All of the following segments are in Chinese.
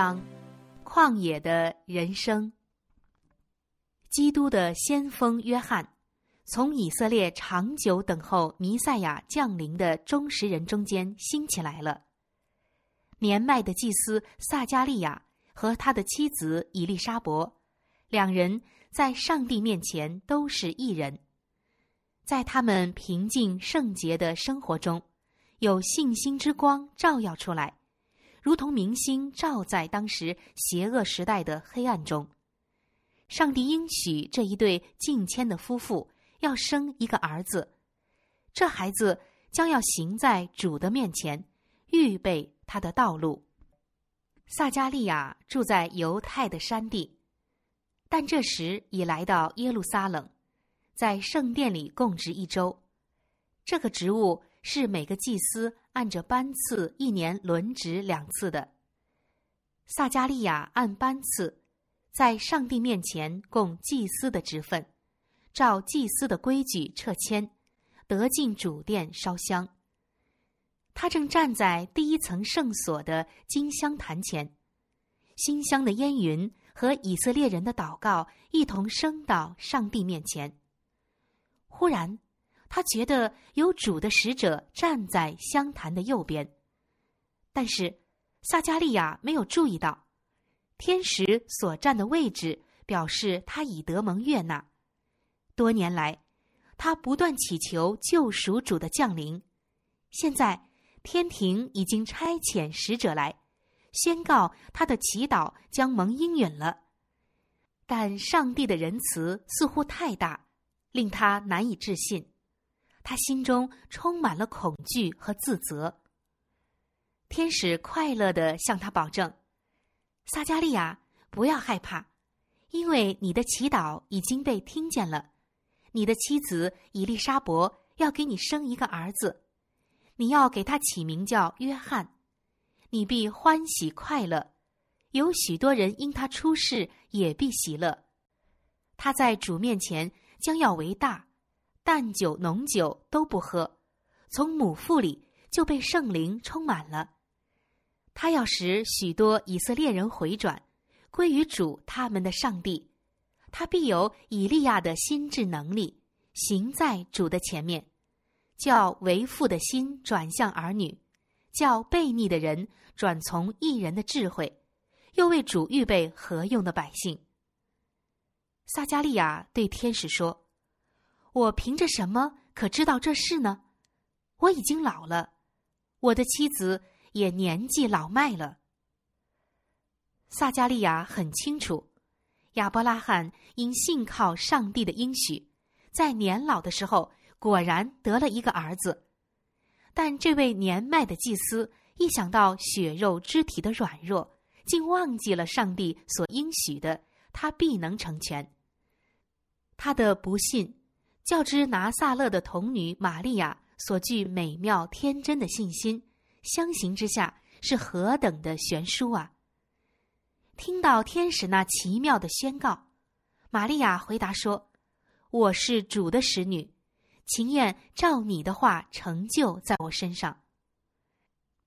章：旷野的人生。基督的先锋约翰，从以色列长久等候弥赛亚降临的忠实人中间兴起来了。年迈的祭司撒加利亚和他的妻子以利沙伯，两人在上帝面前都是异人，在他们平静圣洁的生活中，有信心之光照耀出来。如同明星照在当时邪恶时代的黑暗中，上帝应许这一对敬谦的夫妇要生一个儿子，这孩子将要行在主的面前，预备他的道路。撒加利亚住在犹太的山地，但这时已来到耶路撒冷，在圣殿里供职一周。这个职务是每个祭司。按着班次，一年轮值两次的。撒加利亚按班次，在上帝面前供祭司的职分，照祭司的规矩撤迁，得进主殿烧香。他正站在第一层圣所的金香坛前，馨香的烟云和以色列人的祷告一同升到上帝面前。忽然。他觉得有主的使者站在香坛的右边，但是撒加利亚没有注意到，天使所站的位置表示他已得蒙悦纳。多年来，他不断祈求救赎主的降临，现在天庭已经差遣使者来，宣告他的祈祷将蒙应允了。但上帝的仁慈似乎太大，令他难以置信。他心中充满了恐惧和自责。天使快乐的向他保证：“撒加利亚，不要害怕，因为你的祈祷已经被听见了。你的妻子伊丽莎伯要给你生一个儿子，你要给他起名叫约翰。你必欢喜快乐，有许多人因他出世也必喜乐。他在主面前将要为大。”淡酒浓酒都不喝，从母腹里就被圣灵充满了。他要使许多以色列人回转，归于主他们的上帝。他必有以利亚的心智能力，行在主的前面，叫为父的心转向儿女，叫悖逆的人转从一人的智慧，又为主预备何用的百姓。撒加利亚对天使说。我凭着什么可知道这事呢？我已经老了，我的妻子也年纪老迈了。撒加利亚很清楚，亚伯拉罕因信靠上帝的应许，在年老的时候果然得了一个儿子。但这位年迈的祭司一想到血肉肢体的软弱，竟忘记了上帝所应许的，他必能成全。他的不信。较之拿撒勒的童女玛利亚所具美妙天真的信心，相形之下是何等的悬殊啊！听到天使那奇妙的宣告，玛利亚回答说：“我是主的使女，情愿照你的话成就在我身上。”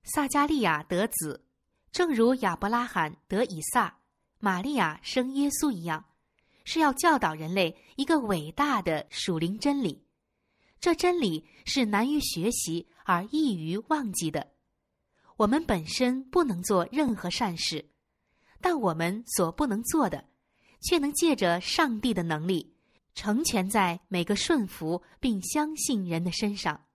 撒加利亚得子，正如亚伯拉罕得以撒，玛利亚生耶稣一样。是要教导人类一个伟大的属灵真理，这真理是难于学习而易于忘记的。我们本身不能做任何善事，但我们所不能做的，却能借着上帝的能力，成全在每个顺服并相信人的身上。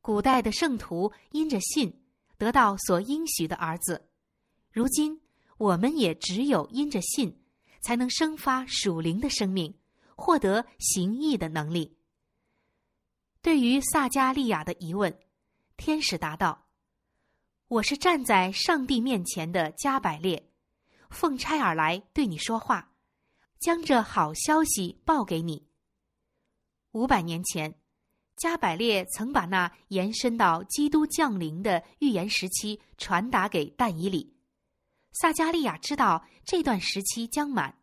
古代的圣徒因着信得到所应许的儿子，如今我们也只有因着信。才能生发属灵的生命，获得行义的能力。对于撒加利亚的疑问，天使答道：“我是站在上帝面前的加百列，奉差而来对你说话，将这好消息报给你。五百年前，加百列曾把那延伸到基督降临的预言时期传达给但以里。”撒加利亚知道这段时期将满，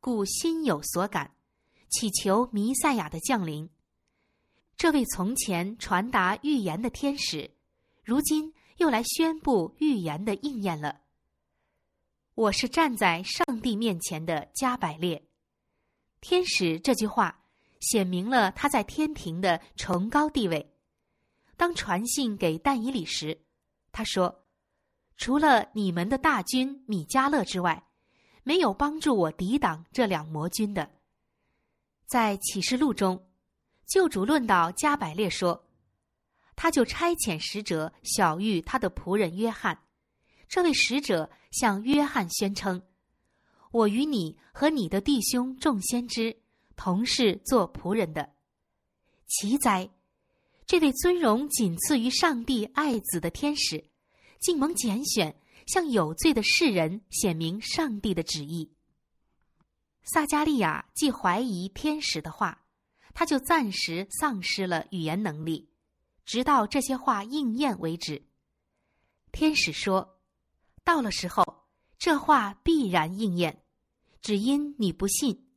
故心有所感，祈求弥赛亚的降临。这位从前传达预言的天使，如今又来宣布预言的应验了。我是站在上帝面前的加百列。”天使这句话显明了他在天庭的崇高地位。当传信给但以理时，他说：“除了你们的大军米迦勒之外，没有帮助我抵挡这两魔军的。”在启示录中，救主论到加百列说：“他就差遣使者小玉他的仆人约翰。这位使者向约翰宣称：‘我与你和你的弟兄众先知同是做仆人的。’奇哉！”这位尊荣仅次于上帝爱子的天使，竟蒙拣选，向有罪的世人显明上帝的旨意。撒加利亚既怀疑天使的话，他就暂时丧失了语言能力，直到这些话应验为止。天使说：“到了时候，这话必然应验，只因你不信，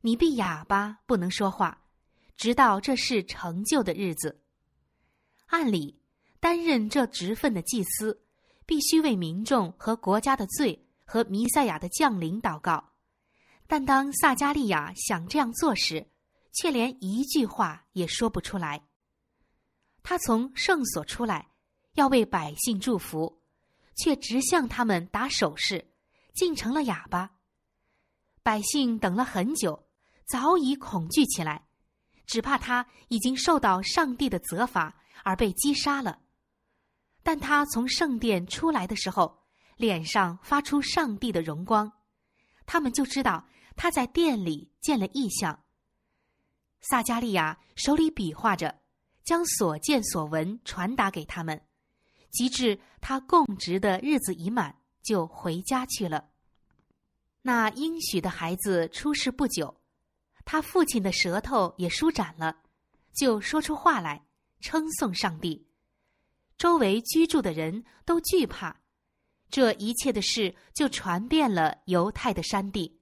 你必哑巴，不能说话，直到这事成就的日子。”按理，担任这职分的祭司，必须为民众和国家的罪和弥赛亚的降临祷告。但当撒加利亚想这样做时，却连一句话也说不出来。他从圣所出来，要为百姓祝福，却直向他们打手势，竟成了哑巴。百姓等了很久，早已恐惧起来，只怕他已经受到上帝的责罚。而被击杀了，但他从圣殿出来的时候，脸上发出上帝的荣光，他们就知道他在殿里见了异象。撒加利亚手里比划着，将所见所闻传达给他们，及至他供职的日子已满，就回家去了。那应许的孩子出世不久，他父亲的舌头也舒展了，就说出话来。称颂上帝，周围居住的人都惧怕，这一切的事就传遍了犹太的山地。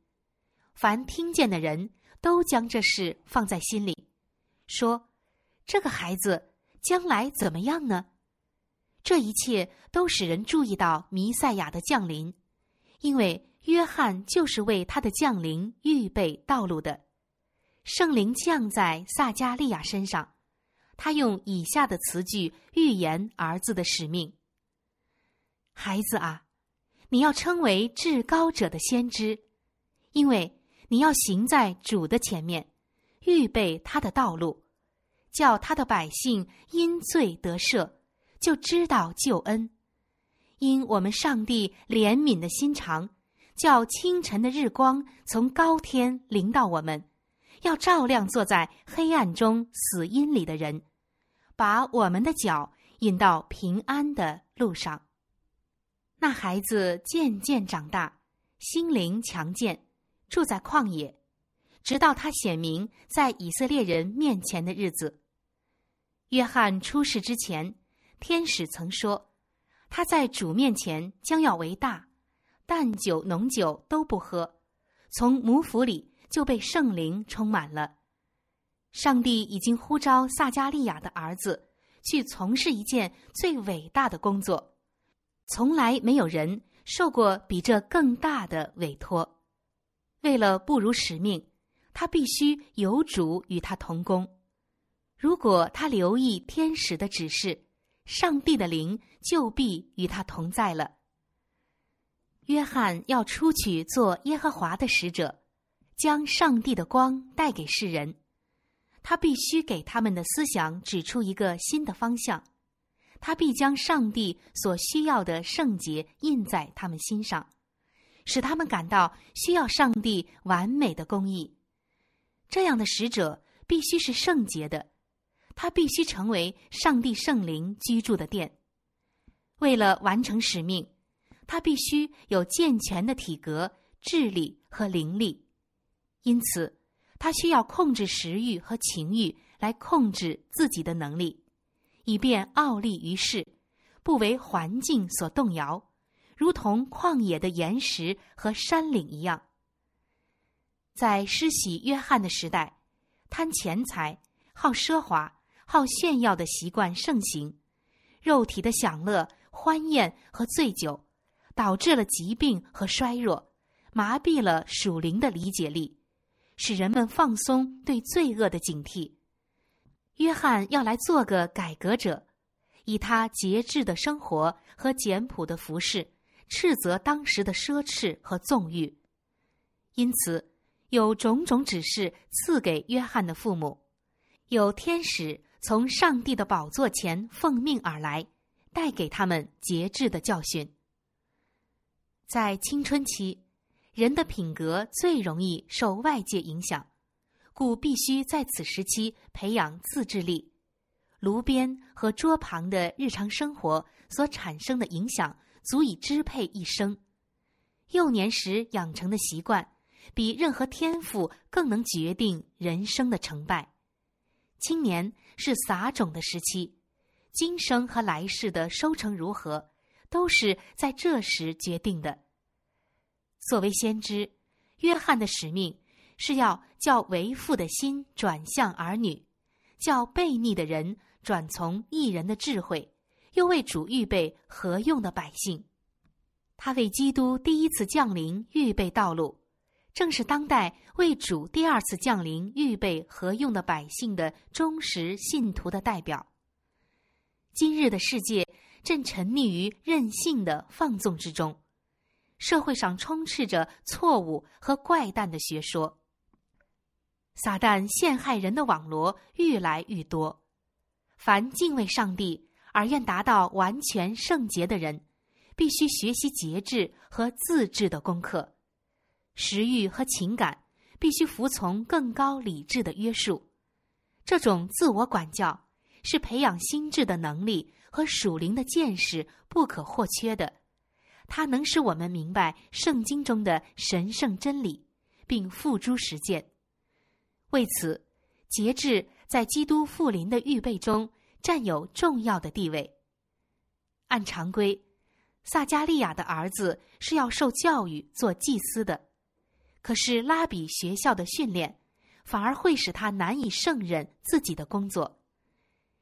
凡听见的人都将这事放在心里，说：“这个孩子将来怎么样呢？”这一切都使人注意到弥赛亚的降临，因为约翰就是为他的降临预备道路的。圣灵降在撒加利亚身上。他用以下的词句预言儿子的使命：“孩子啊，你要称为至高者的先知，因为你要行在主的前面，预备他的道路，叫他的百姓因罪得赦，就知道救恩。因我们上帝怜悯的心肠，叫清晨的日光从高天临到我们，要照亮坐在黑暗中死荫里的人。”把我们的脚引到平安的路上。那孩子渐渐长大，心灵强健，住在旷野，直到他显明在以色列人面前的日子。约翰出世之前，天使曾说，他在主面前将要为大，淡酒浓酒都不喝，从母腹里就被圣灵充满了。上帝已经呼召撒加利亚的儿子去从事一件最伟大的工作，从来没有人受过比这更大的委托。为了不辱使命，他必须有主与他同工。如果他留意天使的指示，上帝的灵就必与他同在了。约翰要出去做耶和华的使者，将上帝的光带给世人。他必须给他们的思想指出一个新的方向，他必将上帝所需要的圣洁印在他们心上，使他们感到需要上帝完美的公义。这样的使者必须是圣洁的，他必须成为上帝圣灵居住的殿。为了完成使命，他必须有健全的体格、智力和灵力，因此。他需要控制食欲和情欲来控制自己的能力，以便傲立于世，不为环境所动摇，如同旷野的岩石和山岭一样。在施洗约翰的时代，贪钱财、好奢华、好炫耀的习惯盛行，肉体的享乐、欢宴和醉酒，导致了疾病和衰弱，麻痹了属灵的理解力，使人们放松对罪恶的警惕。约翰要来做个改革者，以他节制的生活和简朴的服饰，斥责当时的奢侈和纵欲。因此，有种种指示赐给约翰的父母，有天使从上帝的宝座前奉命而来，带给他们节制的教训。在青春期，人的品格最容易受外界影响。故必须在此时期培养自制力。炉边和桌旁的日常生活所产生的影响，足以支配一生。幼年时养成的习惯，比任何天赋更能决定人生的成败。青年是撒种的时期，今生和来世的收成如何，都是在这时决定的。作为先知，约翰的使命。是要叫为父的心转向儿女，叫悖逆的人转从异人的智慧，又为主预备何用的百姓。他为基督第一次降临预备道路，正是当代为主第二次降临预备何用的百姓的忠实信徒的代表。今日的世界正沉溺于任性的放纵之中，社会上充斥着错误和怪诞的学说。撒旦陷害人的网罗愈来愈多，凡敬畏上帝而愿达到完全圣洁的人，必须学习节制和自制的功课。食欲和情感必须服从更高理智的约束。这种自我管教是培养心智的能力和属灵的见识不可或缺的。它能使我们明白圣经中的神圣真理，并付诸实践。为此，节制在基督复临的预备中占有重要的地位。按常规，撒加利亚的儿子是要受教育做祭司的，可是拉比学校的训练反而会使他难以胜任自己的工作。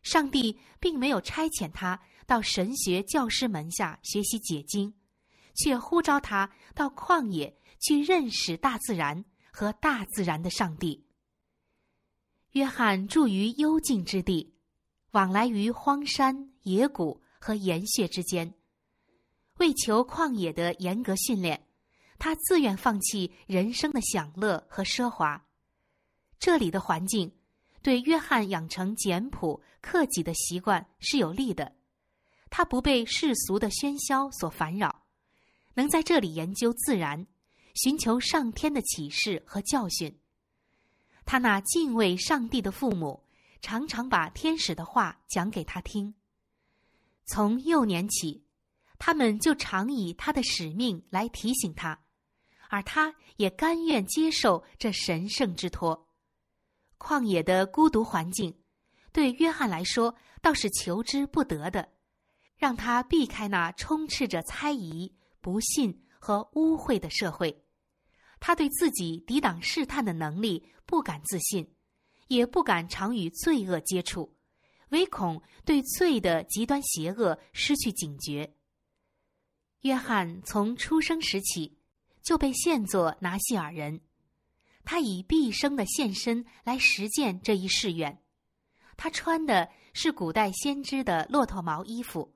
上帝并没有差遣他到神学教师门下学习解经，却呼召他到旷野去认识大自然和大自然的上帝。约翰住于幽静之地，往来于荒山野谷和岩穴之间。为求旷野的严格训练，他自愿放弃人生的享乐和奢华。这里的环境对约翰养成简朴克己的习惯是有利的。他不被世俗的喧嚣所烦扰，能在这里研究自然，寻求上天的启示和教训。他那敬畏上帝的父母，常常把天使的话讲给他听。从幼年起，他们就常以他的使命来提醒他，而他也甘愿接受这神圣之托。旷野的孤独环境，对约翰来说倒是求之不得的，让他避开那充斥着猜疑、不信和污秽的社会。他对自己抵挡试探的能力不敢自信，也不敢常与罪恶接触，唯恐对罪的极端邪恶失去警觉。约翰从出生时起就被献作拿细尔人，他以毕生的献身来实践这一誓愿。他穿的是古代先知的骆驼毛衣服，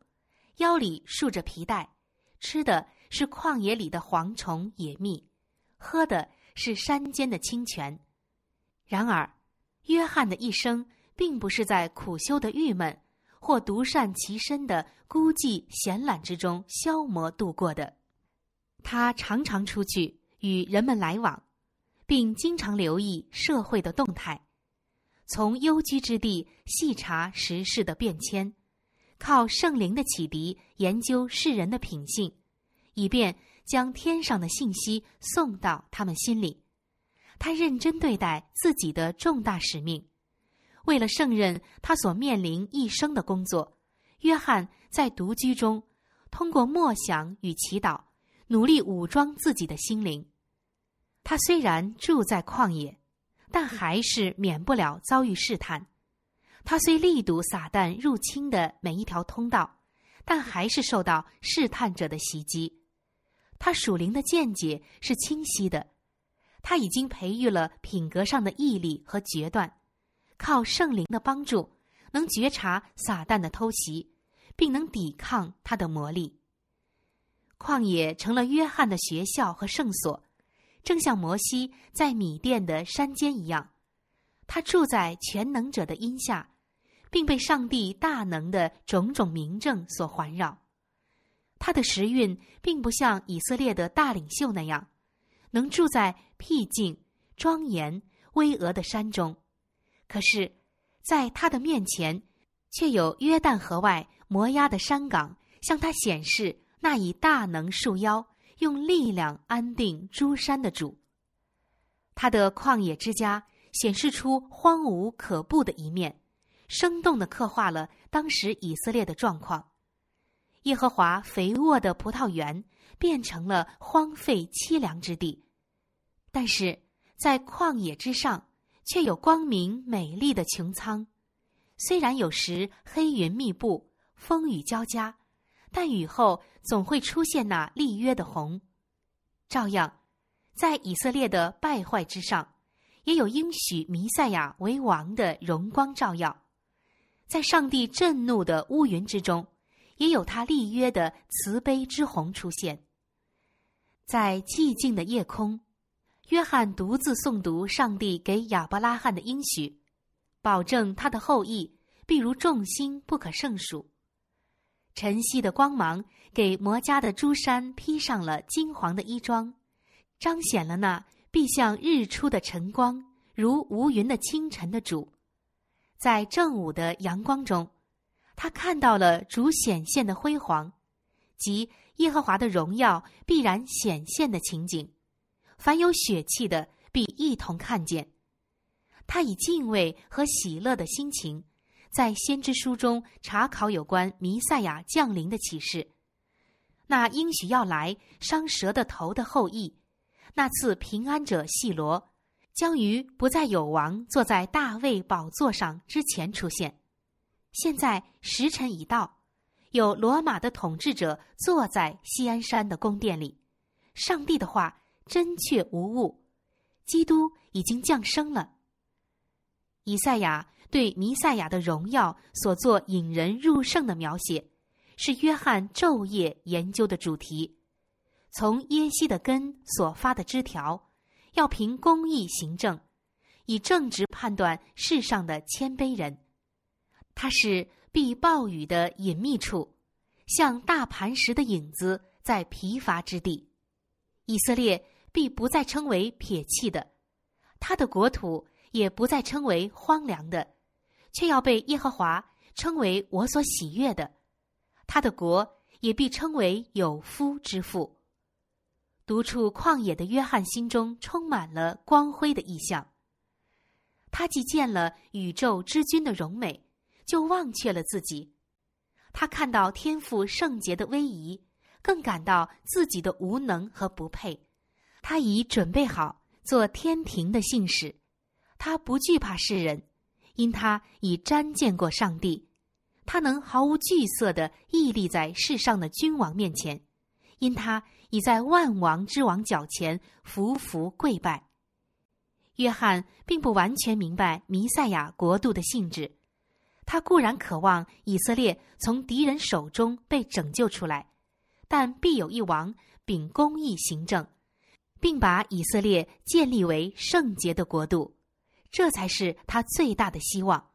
腰里束着皮带，吃的是旷野里的蝗虫野蜜。喝的是山间的清泉，然而，约翰的一生并不是在苦修的郁闷或独善其身的孤寂闲懒之中消磨度过的。他常常出去与人们来往，并经常留意社会的动态，从幽居之地细查时事的变迁，靠圣灵的启迪研究世人的品性，以便。将天上的信息送到他们心里，他认真对待自己的重大使命。为了胜任他所面临一生的工作，约翰在独居中，通过默想与祈祷，努力武装自己的心灵。他虽然住在旷野，但还是免不了遭遇试探。他虽力堵撒旦入侵的每一条通道，但还是受到试探者的袭击。他属灵的见解是清晰的，他已经培育了品格上的毅力和决断，靠圣灵的帮助，能觉察撒旦的偷袭，并能抵抗他的魔力。旷野成了约翰的学校和圣所，正像摩西在米甸的山间一样，他住在全能者的荫下，并被上帝大能的种种明证所环绕。他的时运并不像以色列的大领袖那样，能住在僻静、庄严、巍峨的山中，可是，在他的面前，却有约旦河外摩押的山岗向他显示那以大能束腰、用力量安定诸山的主。他的旷野之家显示出荒芜可怖的一面，生动的刻画了当时以色列的状况。耶和华肥沃的葡萄园变成了荒废凄凉之地，但是在旷野之上，却有光明美丽的穹苍。虽然有时黑云密布，风雨交加，但雨后总会出现那立约的虹。照样，在以色列的败坏之上，也有应许弥赛亚为王的荣光照耀。在上帝震怒的乌云之中。也有他立约的慈悲之虹出现，在寂静的夜空，约翰独自诵读上帝给亚伯拉罕的应许，保证他的后裔必如众星不可胜数。晨曦的光芒给摩家的诸山披上了金黄的衣装，彰显了那必像日出的晨光，如无云的清晨的主，在正午的阳光中。他看到了主显现的辉煌，即耶和华的荣耀必然显现的情景。凡有血气的，必一同看见。他以敬畏和喜乐的心情，在先知书中查考有关弥赛亚降临的启示。那应许要来伤蛇的头的后裔，那次平安者细罗，将于不再有王坐在大卫宝座上之前出现。现在时辰已到，有罗马的统治者坐在西安山的宫殿里。上帝的话真确无误，基督已经降生了。以赛亚对弥赛亚的荣耀所做引人入胜的描写，是约翰昼夜研究的主题。从耶西的根所发的枝条，要凭公义行政，以正直判断世上的谦卑人。它是避暴雨的隐秘处，像大磐石的影子在疲乏之地。以色列必不再称为撇弃的，他的国土也不再称为荒凉的，却要被耶和华称为我所喜悦的。他的国也必称为有夫之妇。独处旷野的约翰心中充满了光辉的意象。他既见了宇宙之君的荣美。就忘却了自己，他看到天赋圣洁的威仪，更感到自己的无能和不配。他已准备好做天庭的信使，他不惧怕世人，因他已瞻见过上帝。他能毫无惧色的屹立在世上的君王面前，因他已在万王之王脚前匍匐跪拜。约翰并不完全明白弥赛亚国度的性质。他固然渴望以色列从敌人手中被拯救出来，但必有一王秉公义行政，并把以色列建立为圣洁的国度，这才是他最大的希望。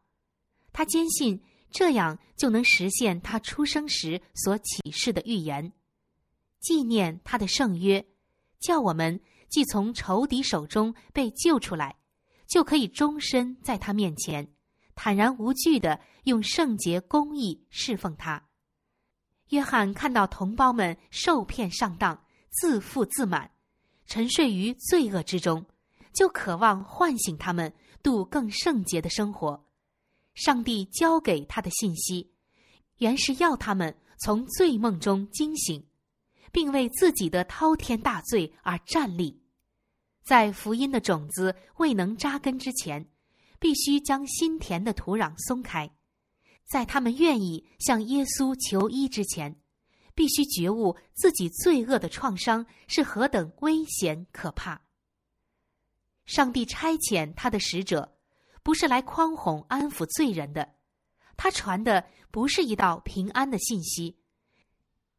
他坚信这样就能实现他出生时所启示的预言，纪念他的圣约，叫我们既从仇敌手中被救出来，就可以终身在他面前。坦然无惧的用圣洁公义侍奉他。约翰看到同胞们受骗上当、自负自满、沉睡于罪恶之中，就渴望唤醒他们，度更圣洁的生活。上帝交给他的信息，原是要他们从醉梦中惊醒，并为自己的滔天大罪而站立。在福音的种子未能扎根之前。必须将心田的土壤松开，在他们愿意向耶稣求医之前，必须觉悟自己罪恶的创伤是何等危险可怕。上帝差遣他的使者，不是来匡哄安抚罪人的，他传的不是一道平安的信息，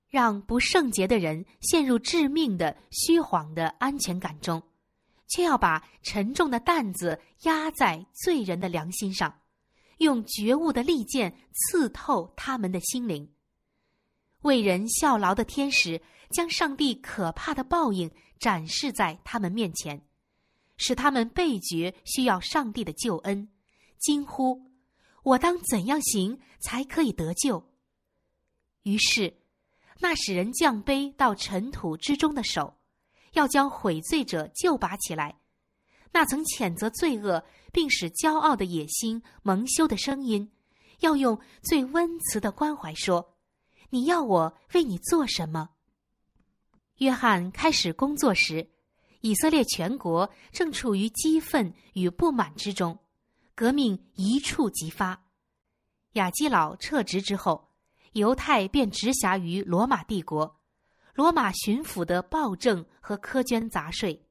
让不圣洁的人陷入致命的虚晃的安全感中，却要把沉重的担子压在罪人的良心上，用觉悟的利剑刺透他们的心灵。为人效劳的天使将上帝可怕的报应展示在他们面前。使他们倍觉需要上帝的救恩，惊呼：“我当怎样行才可以得救？”于是，那使人降卑到尘土之中的手，要将悔罪者救拔起来；那曾谴责罪恶并使骄傲的野心蒙羞的声音，要用最温慈的关怀说：“你要我为你做什么？”约翰开始工作时。以色列全国正处于激愤与不满之中，革命一触即发。亚基老撤职之后，犹太便直辖于罗马帝国。罗马巡抚的暴政和苛捐杂税，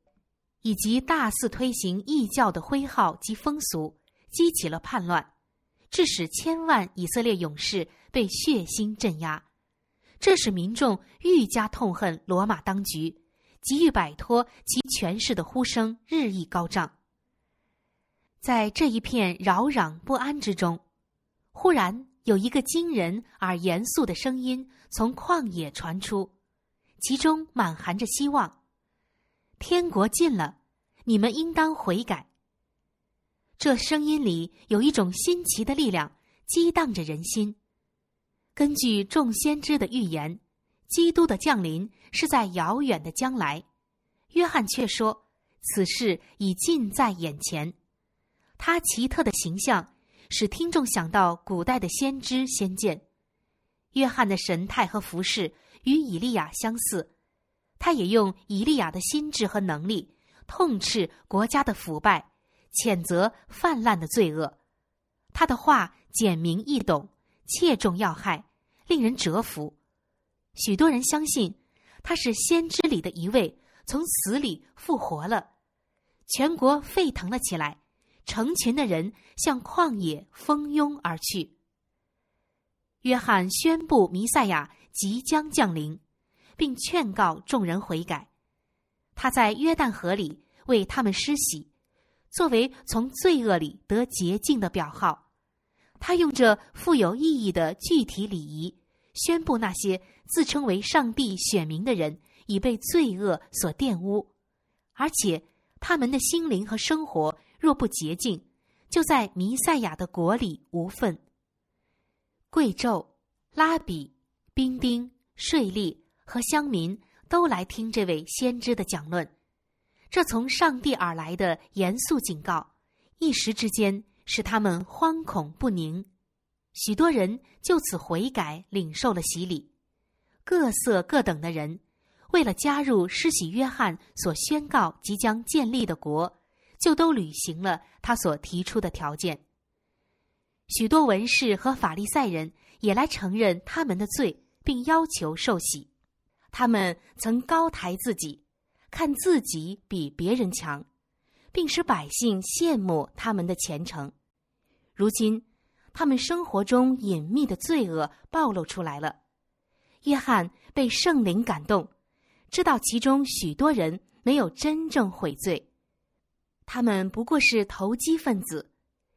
以及大肆推行异教的徽号及风俗，激起了叛乱，致使千万以色列勇士被血腥镇压。这使民众愈加痛恨罗马当局。急于摆脱其权势的呼声日益高涨。在这一片扰攘不安之中，忽然有一个惊人而严肃的声音从旷野传出，其中满含着希望：“天国近了，你们应当悔改。”这声音里有一种新奇的力量，激荡着人心。根据众先知的预言。基督的降临是在遥远的将来，约翰却说此事已近在眼前。他奇特的形象使听众想到古代的先知先见。约翰的神态和服饰与以利亚相似，他也用以利亚的心智和能力痛斥国家的腐败，谴责泛滥的罪恶。他的话简明易懂，切中要害，令人折服。许多人相信他是先知里的一位，从死里复活了。全国沸腾了起来，成群的人向旷野蜂拥而去。约翰宣布弥赛亚即将降临，并劝告众人悔改。他在约旦河里为他们施洗，作为从罪恶里得洁净的表号。他用这富有意义的具体礼仪，宣布那些。自称为上帝选民的人已被罪恶所玷污，而且他们的心灵和生活若不洁净，就在弥赛亚的国里无份。贵胄、拉比、兵丁、税吏和乡民都来听这位先知的讲论，这从上帝而来的严肃警告，一时之间使他们惶恐不宁，许多人就此悔改，领受了洗礼。各色各等的人，为了加入施洗约翰所宣告即将建立的国，就都履行了他所提出的条件。许多文士和法利赛人也来承认他们的罪，并要求受洗。他们曾高抬自己，看自己比别人强，并使百姓羡慕他们的虔诚。如今，他们生活中隐秘的罪恶暴露出来了。约翰被圣灵感动，知道其中许多人没有真正悔罪，他们不过是投机分子，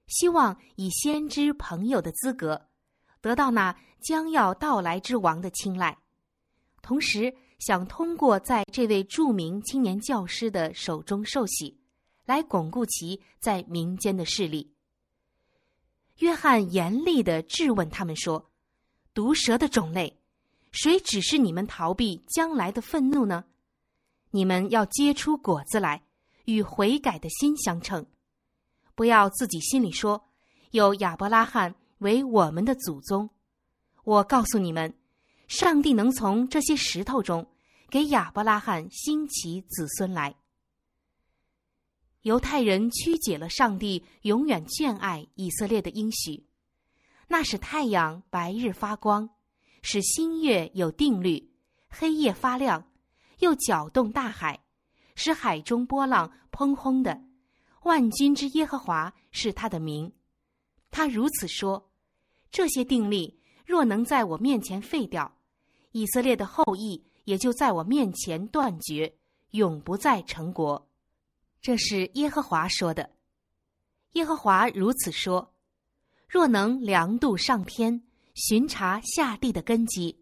希望以先知朋友的资格得到那将要到来之王的青睐，同时想通过在这位著名青年教师的手中受洗，来巩固其在民间的势力。约翰严厉的质问他们说：“毒蛇的种类。”谁指示你们逃避将来的愤怒呢？你们要结出果子来，与悔改的心相称。不要自己心里说有亚伯拉罕为我们的祖宗。我告诉你们，上帝能从这些石头中给亚伯拉罕兴起子孙来。犹太人曲解了上帝永远眷爱以色列的应许，那使太阳白日发光。使星月有定律，黑夜发亮，又搅动大海，使海中波浪砰轰的。万军之耶和华是他的名。他如此说：这些定力若能在我面前废掉，以色列的后裔也就在我面前断绝，永不再成国。这是耶和华说的。耶和华如此说：若能量度上天，巡查下地的根基，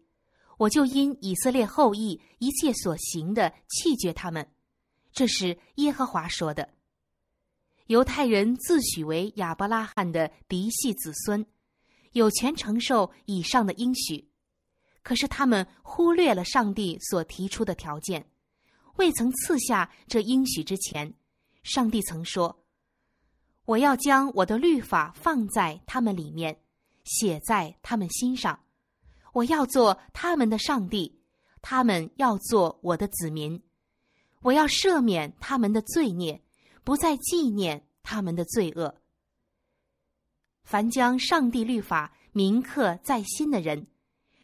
我就因以色列后裔一切所行的弃绝他们。这是耶和华说的。犹太人自诩为亚伯拉罕的嫡系子孙，有权承受以上的应许，可是他们忽略了上帝所提出的条件。未曾赐下这应许之前，上帝曾说：“我要将我的律法放在他们里面，写在他们心上。我要做他们的上帝，他们要做我的子民。我要赦免他们的罪孽。”不再纪念他们的罪恶。凡将上帝律法铭刻在心的人，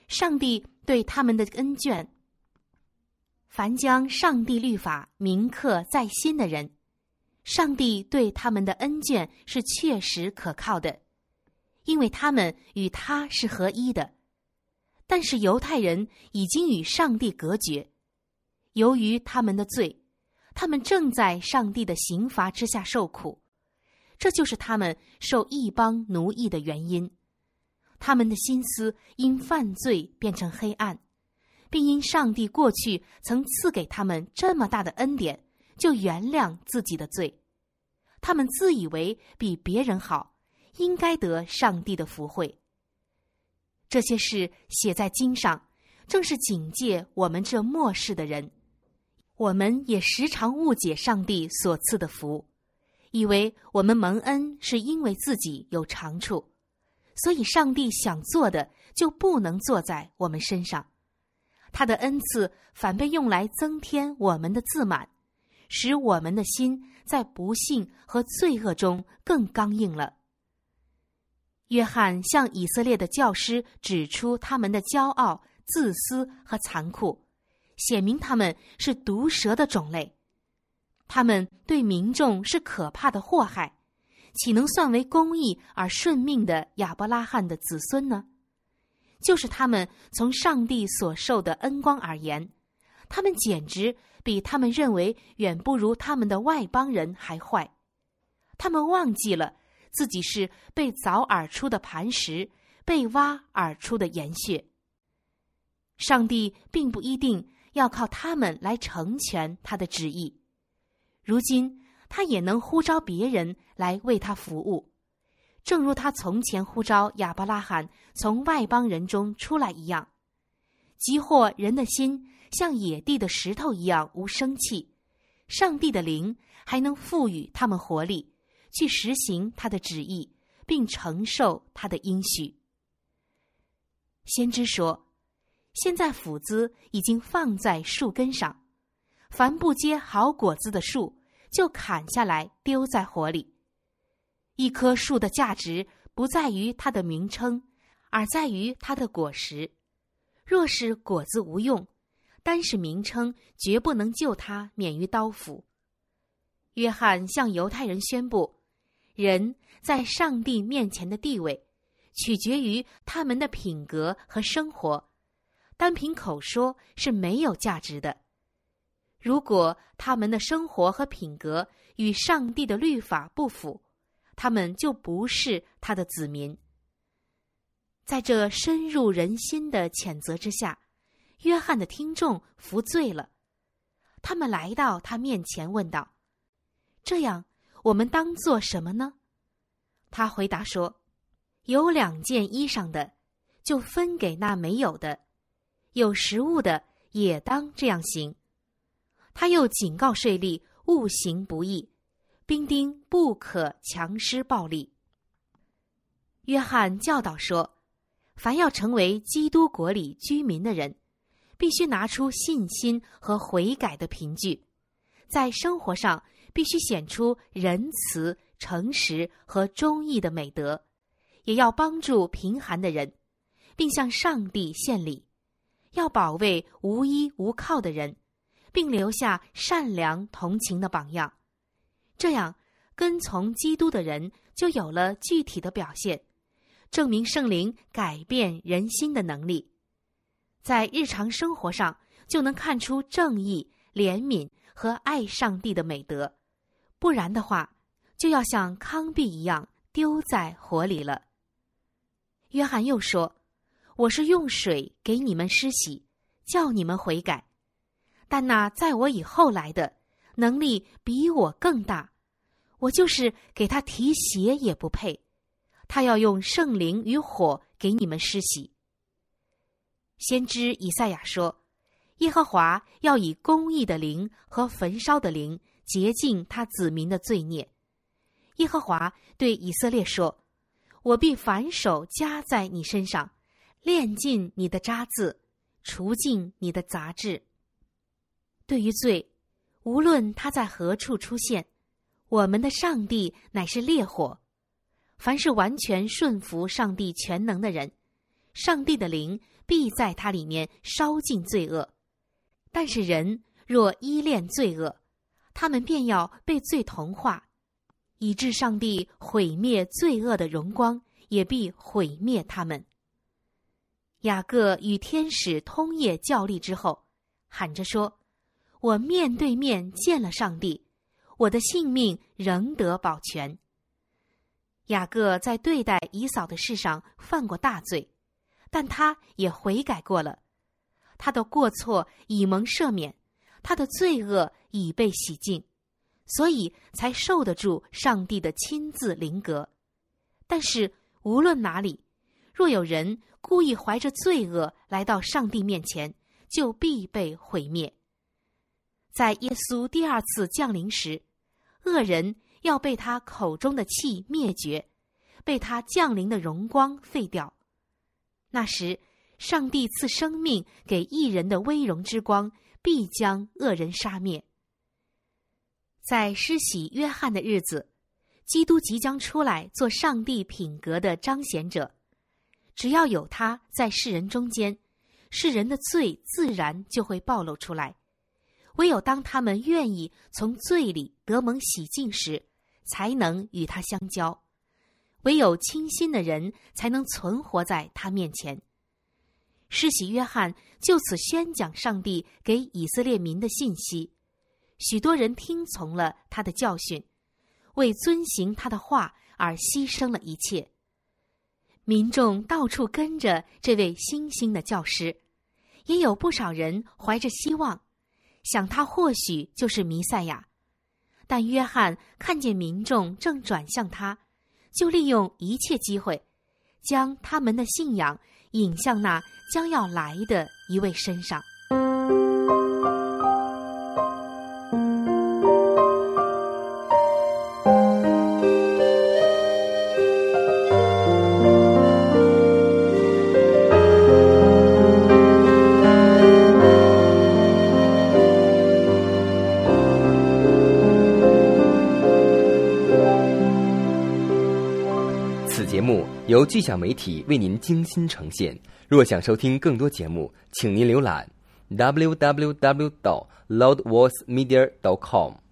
上帝对他们的恩眷；凡将上帝律法铭刻在心的人，上帝对他们的恩眷是确实可靠的，因为他们与他是合一的。但是犹太人已经与上帝隔绝，由于他们的罪。他们正在上帝的刑罚之下受苦，这就是他们受异邦奴役的原因。他们的心思因犯罪变成黑暗，并因上帝过去曾赐给他们这么大的恩典，就原谅自己的罪。他们自以为比别人好，应该得上帝的福惠。这些事写在经上，正是警戒我们这末世的人。我们也时常误解上帝所赐的福，以为我们蒙恩是因为自己有长处，所以上帝想做的就不能做在我们身上。他的恩赐反被用来增添我们的自满，使我们的心在不幸和罪恶中更刚硬了。约翰向以色列的教师指出他们的骄傲、自私和残酷。显明他们是毒蛇的种类，他们对民众是可怕的祸害，岂能算为公义而顺命的亚伯拉罕的子孙呢？就是他们从上帝所受的恩光而言，他们简直比他们认为远不如他们的外邦人还坏。他们忘记了自己是被凿而出的磐石，被挖而出的岩穴。上帝并不一定。要靠他们来成全他的旨意。如今，他也能呼召别人来为他服务，正如他从前呼召亚伯拉罕从外邦人中出来一样。即或人的心像野地的石头一样无生气，上帝的灵还能赋予他们活力，去实行他的旨意，并承受他的应许。先知说。现在斧子已经放在树根上，凡不结好果子的树，就砍下来丢在火里。一棵树的价值不在于它的名称，而在于它的果实。若是果子无用，单是名称绝不能救它免于刀斧。约翰向犹太人宣布，人在上帝面前的地位，取决于他们的品格和生活。单凭口说是没有价值的。如果他们的生活和品格与上帝的律法不符，他们就不是他的子民。在这深入人心的谴责之下，约翰的听众服罪了。他们来到他面前，问道：“这样，我们当做什么呢？”他回答说：“有两件衣裳的，就分给那没有的。”有食物的也当这样行。他又警告税吏勿行不义，兵丁不可强施暴力。约翰教导说：凡要成为基督国里居民的人，必须拿出信心和悔改的凭据，在生活上必须显出仁慈、诚实和忠义的美德，也要帮助贫寒的人。并向上帝献礼，要保卫无依无靠的人，并留下善良同情的榜样。这样，跟从基督的人就有了具体的表现，证明圣灵改变人心的能力。在日常生活上，就能看出正义、怜悯和爱上帝的美德。不然的话，就要像康碧一样丢在火里了。约翰又说：“我是用水给你们施洗，叫你们悔改。但那在我以后来的，能力比我更大。我就是给他提鞋也不配。他要用圣灵与火给你们施洗。”先知以赛亚说：“耶和华要以公义的灵和焚烧的灵洁净他子民的罪孽。”耶和华对以色列说：“我必反手加在你身上，炼尽你的渣滓，除尽你的杂质。”对于罪，无论他在何处出现，我们的上帝乃是烈火。凡是完全顺服上帝全能的人，上帝的灵。必在它里面烧尽罪恶，但是人若依恋罪恶，他们便要被罪同化，以致上帝毁灭罪恶的荣光，也必毁灭他们。雅各与天使通夜较力之后，喊着说：“我面对面见了上帝，我的性命仍得保全。”雅各在对待以扫的事上犯过大罪。但他也悔改过了，他的过错已蒙赦免，他的罪恶已被洗净，所以才受得住上帝的亲自临格。但是无论哪里，若有人故意怀着罪恶来到上帝面前，就必被毁灭。在耶稣第二次降临时，恶人要被他口中的气灭绝，被他降临的荣光废掉。那时，上帝赐生命给一人的威荣之光，必将恶人杀灭。在施洗约翰的日子，基督即将出来做上帝品格的彰显者。只要有他在世人中间，世人的罪自然就会暴露出来。唯有当他们愿意从罪里得蒙洗净时，才能与他相交。唯有清心的人才能存活在他面前。施洗约翰就此宣讲上帝给以色列民的信息，许多人听从了他的教训，为遵行他的话而牺牲了一切。民众到处跟着这位新兴的教师，也有不少人怀着希望，想他或许就是弥赛亚。但约翰看见民众正转向他。就利用一切机会，将他们的信仰引向那将要来的一位身上。由巨响媒体为您精心呈现。若想收听更多节目，请您浏览 www. 到 loudvoicemedia. dot com。